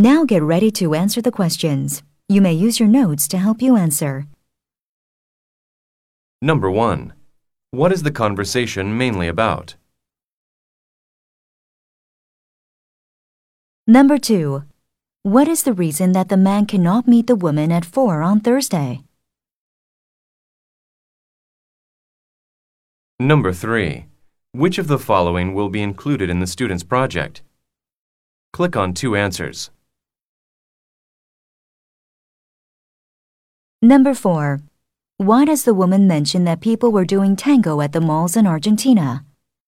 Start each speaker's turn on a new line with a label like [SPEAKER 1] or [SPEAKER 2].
[SPEAKER 1] Now get ready to answer the questions. You may use your notes to help you answer.
[SPEAKER 2] Number 1. What is the conversation mainly about?
[SPEAKER 1] Number 2. What is the reason that the man cannot meet the woman at 4 on Thursday?
[SPEAKER 2] Number 3. Which of the following will be included in the student's project? Click on two answers.
[SPEAKER 1] Number 4. Why does the woman mention that people were doing tango at the malls in Argentina?